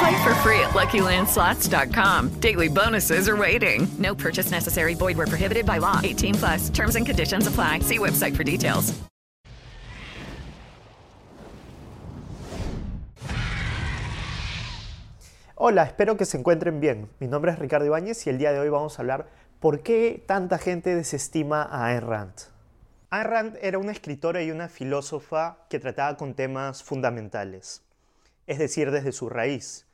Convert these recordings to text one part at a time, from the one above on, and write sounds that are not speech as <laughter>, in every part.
Play for free at LuckyLandSlots.com. Daily bonuses are waiting. No purchase necessary. Void where prohibited by law. 18 plus. Terms and conditions apply. See website for details. Hola, espero que se encuentren bien. Mi nombre es Ricardo Ibáñez y el día de hoy vamos a hablar por qué tanta gente desestima a Ayn Rand. Ayn Rand era una escritora y una filósofa que trataba con temas fundamentales, es decir, desde su raíz.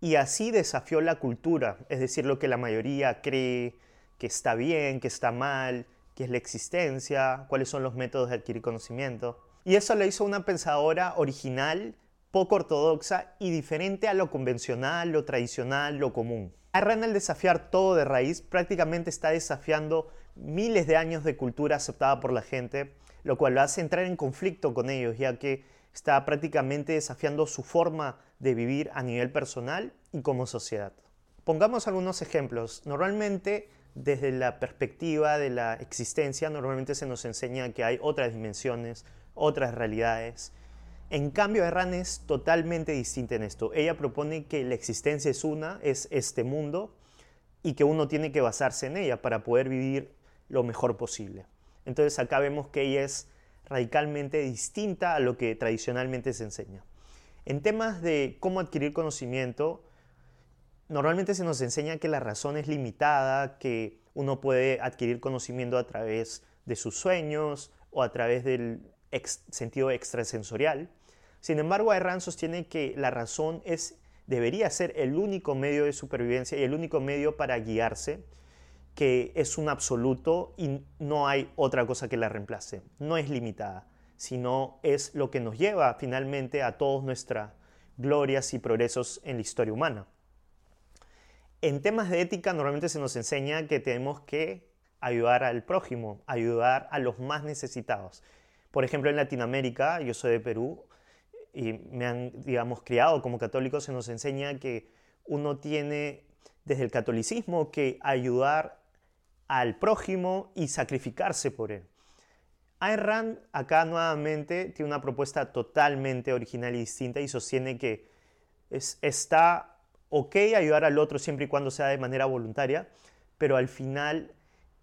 Y así desafió la cultura, es decir, lo que la mayoría cree que está bien, que está mal, qué es la existencia, cuáles son los métodos de adquirir conocimiento. Y eso lo hizo una pensadora original poco ortodoxa y diferente a lo convencional, lo tradicional, lo común. Arran al desafiar todo de raíz prácticamente está desafiando miles de años de cultura aceptada por la gente, lo cual lo hace entrar en conflicto con ellos, ya que está prácticamente desafiando su forma de vivir a nivel personal y como sociedad. Pongamos algunos ejemplos. Normalmente, desde la perspectiva de la existencia, normalmente se nos enseña que hay otras dimensiones, otras realidades, en cambio, Erran es totalmente distinta en esto. Ella propone que la existencia es una, es este mundo, y que uno tiene que basarse en ella para poder vivir lo mejor posible. Entonces acá vemos que ella es radicalmente distinta a lo que tradicionalmente se enseña. En temas de cómo adquirir conocimiento, normalmente se nos enseña que la razón es limitada, que uno puede adquirir conocimiento a través de sus sueños o a través del sentido extrasensorial. Sin embargo, Ayn sostiene que la razón es, debería ser el único medio de supervivencia y el único medio para guiarse, que es un absoluto y no hay otra cosa que la reemplace. No es limitada, sino es lo que nos lleva finalmente a todas nuestras glorias y progresos en la historia humana. En temas de ética normalmente se nos enseña que tenemos que ayudar al prójimo, ayudar a los más necesitados. Por ejemplo, en Latinoamérica, yo soy de Perú, y me han, digamos, criado como católico, se nos enseña que uno tiene desde el catolicismo que ayudar al prójimo y sacrificarse por él. Ayn Rand acá nuevamente tiene una propuesta totalmente original y distinta y sostiene que es, está ok ayudar al otro siempre y cuando sea de manera voluntaria, pero al final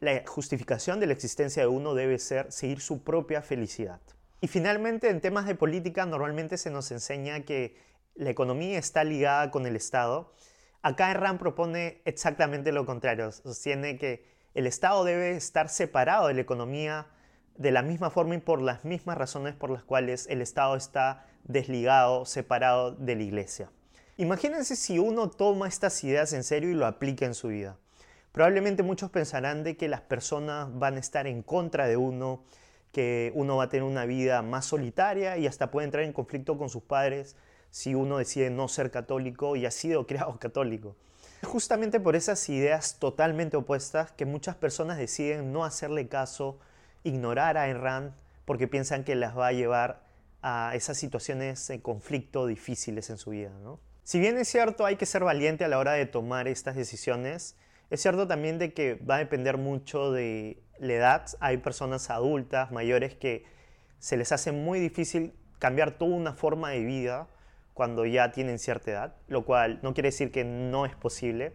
la justificación de la existencia de uno debe ser seguir su propia felicidad. Y finalmente, en temas de política, normalmente se nos enseña que la economía está ligada con el Estado. Acá Ram propone exactamente lo contrario. Sostiene que el Estado debe estar separado de la economía de la misma forma y por las mismas razones por las cuales el Estado está desligado, separado de la Iglesia. Imagínense si uno toma estas ideas en serio y lo aplica en su vida. Probablemente muchos pensarán de que las personas van a estar en contra de uno, que uno va a tener una vida más solitaria y hasta puede entrar en conflicto con sus padres si uno decide no ser católico y ha sido <laughs> criado católico. Justamente por esas ideas totalmente opuestas que muchas personas deciden no hacerle caso, ignorar a Ayn Rand porque piensan que las va a llevar a esas situaciones de conflicto difíciles en su vida. Si bien es cierto hay que ser valiente a la hora de tomar estas decisiones, es cierto también de que va a depender mucho de la edad. Hay personas adultas, mayores, que se les hace muy difícil cambiar toda una forma de vida cuando ya tienen cierta edad, lo cual no quiere decir que no es posible.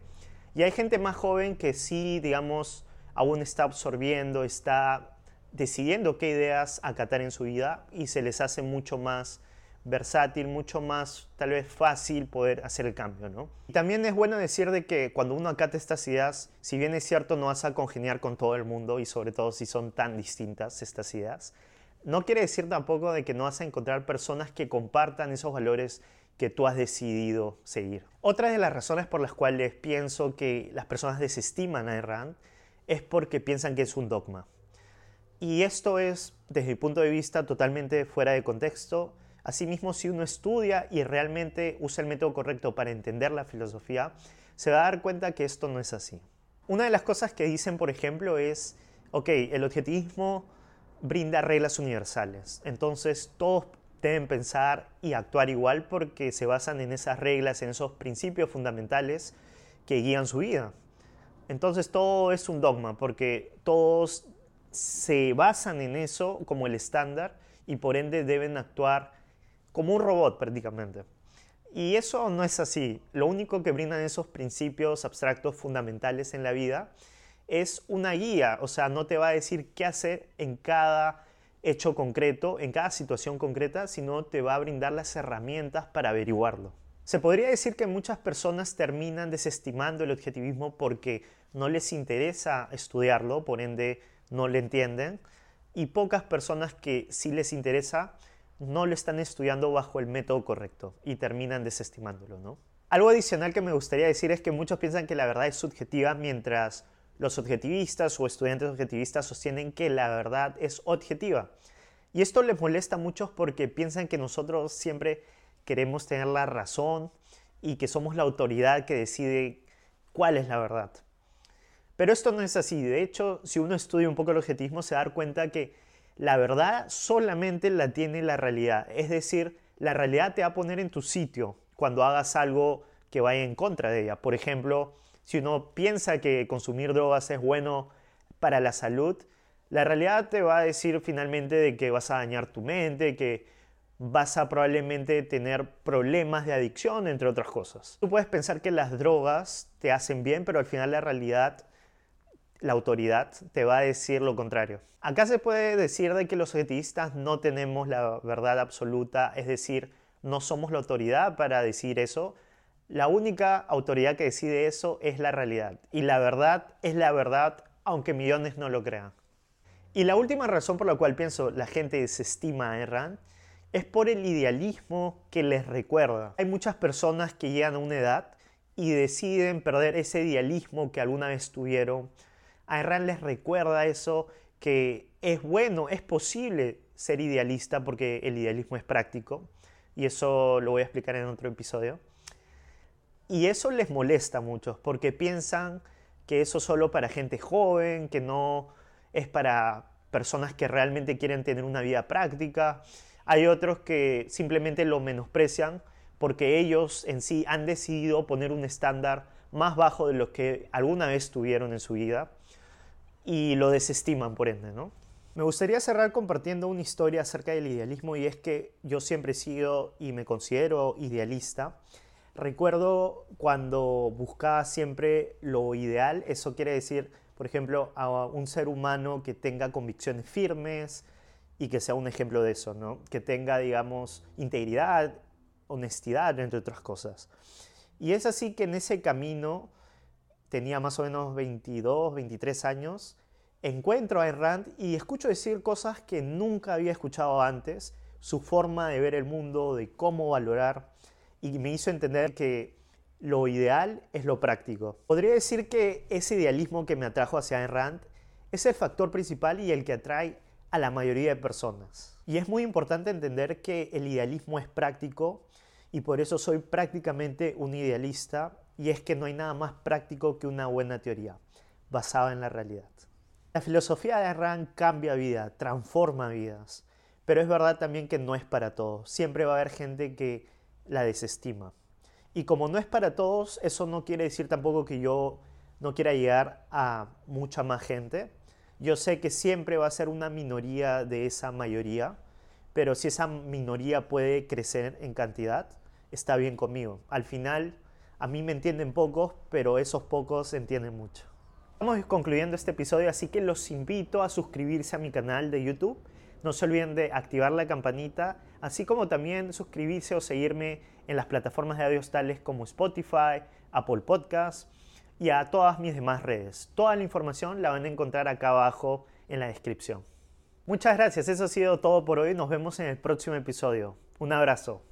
Y hay gente más joven que sí, digamos, aún está absorbiendo, está decidiendo qué ideas acatar en su vida y se les hace mucho más versátil, mucho más tal vez fácil poder hacer el cambio, ¿no? Y también es bueno decir de que cuando uno acata estas ideas, si bien es cierto no vas a congeniar con todo el mundo y sobre todo si son tan distintas estas ideas, no quiere decir tampoco de que no vas a encontrar personas que compartan esos valores que tú has decidido seguir. Otra de las razones por las cuales pienso que las personas desestiman a Rand es porque piensan que es un dogma. Y esto es, desde mi punto de vista, totalmente fuera de contexto. Asimismo, si uno estudia y realmente usa el método correcto para entender la filosofía, se va a dar cuenta que esto no es así. Una de las cosas que dicen, por ejemplo, es, ok, el objetivismo brinda reglas universales. Entonces todos deben pensar y actuar igual porque se basan en esas reglas, en esos principios fundamentales que guían su vida. Entonces todo es un dogma porque todos se basan en eso como el estándar y por ende deben actuar como un robot prácticamente. Y eso no es así. Lo único que brindan esos principios abstractos fundamentales en la vida es una guía, o sea, no te va a decir qué hacer en cada hecho concreto, en cada situación concreta, sino te va a brindar las herramientas para averiguarlo. Se podría decir que muchas personas terminan desestimando el objetivismo porque no les interesa estudiarlo, por ende no le entienden, y pocas personas que sí les interesa no lo están estudiando bajo el método correcto y terminan desestimándolo, ¿no? Algo adicional que me gustaría decir es que muchos piensan que la verdad es subjetiva mientras los objetivistas o estudiantes objetivistas sostienen que la verdad es objetiva. Y esto les molesta a muchos porque piensan que nosotros siempre queremos tener la razón y que somos la autoridad que decide cuál es la verdad. Pero esto no es así. De hecho, si uno estudia un poco el objetivismo, se da cuenta que la verdad solamente la tiene la realidad. Es decir, la realidad te va a poner en tu sitio cuando hagas algo que vaya en contra de ella. Por ejemplo, si uno piensa que consumir drogas es bueno para la salud, la realidad te va a decir finalmente de que vas a dañar tu mente, que vas a probablemente tener problemas de adicción, entre otras cosas. Tú puedes pensar que las drogas te hacen bien, pero al final la realidad, la autoridad, te va a decir lo contrario. Acá se puede decir de que los objetistas no tenemos la verdad absoluta, es decir, no somos la autoridad para decir eso, la única autoridad que decide eso es la realidad. Y la verdad es la verdad, aunque millones no lo crean. Y la última razón por la cual pienso la gente desestima a Rand es por el idealismo que les recuerda. Hay muchas personas que llegan a una edad y deciden perder ese idealismo que alguna vez tuvieron. A Rand les recuerda eso, que es bueno, es posible ser idealista porque el idealismo es práctico. Y eso lo voy a explicar en otro episodio. Y eso les molesta mucho porque piensan que eso es solo para gente joven, que no es para personas que realmente quieren tener una vida práctica. Hay otros que simplemente lo menosprecian porque ellos en sí han decidido poner un estándar más bajo de lo que alguna vez tuvieron en su vida y lo desestiman por ende, ¿no? Me gustaría cerrar compartiendo una historia acerca del idealismo y es que yo siempre he sido y me considero idealista Recuerdo cuando buscaba siempre lo ideal, eso quiere decir, por ejemplo, a un ser humano que tenga convicciones firmes y que sea un ejemplo de eso, ¿no? Que tenga, digamos, integridad, honestidad, entre otras cosas. Y es así que en ese camino, tenía más o menos 22, 23 años, encuentro a Errant y escucho decir cosas que nunca había escuchado antes, su forma de ver el mundo, de cómo valorar y me hizo entender que lo ideal es lo práctico. Podría decir que ese idealismo que me atrajo hacia Ayn Rand es el factor principal y el que atrae a la mayoría de personas. Y es muy importante entender que el idealismo es práctico y por eso soy prácticamente un idealista y es que no hay nada más práctico que una buena teoría basada en la realidad. La filosofía de Rand cambia vida, transforma vidas, pero es verdad también que no es para todos. Siempre va a haber gente que la desestima. Y como no es para todos, eso no quiere decir tampoco que yo no quiera llegar a mucha más gente. Yo sé que siempre va a ser una minoría de esa mayoría, pero si esa minoría puede crecer en cantidad, está bien conmigo. Al final, a mí me entienden pocos, pero esos pocos entienden mucho. Estamos concluyendo este episodio, así que los invito a suscribirse a mi canal de YouTube no se olviden de activar la campanita, así como también suscribirse o seguirme en las plataformas de audio tales como Spotify, Apple Podcasts y a todas mis demás redes. Toda la información la van a encontrar acá abajo en la descripción. Muchas gracias, eso ha sido todo por hoy. Nos vemos en el próximo episodio. Un abrazo.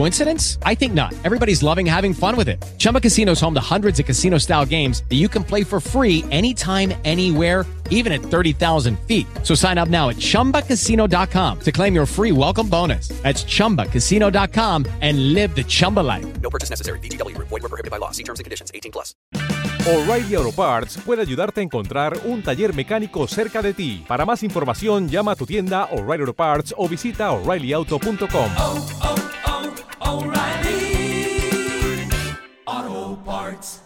Coincidence? I think not. Everybody's loving having fun with it. Chumba Casino is home to hundreds of casino style games that you can play for free anytime, anywhere, even at 30,000 feet. So sign up now at chumbacasino.com to claim your free welcome bonus. That's chumbacasino.com and live the Chumba life. No purchase necessary. VGW Group. Void were prohibited by law. See terms and conditions. 18 plus. O'Reilly Auto Parts puede ayudarte a encontrar un taller mecánico cerca de ti. Para más información, llama a tu tienda O'Reilly Auto Parts o visita oreillyauto.com. parts.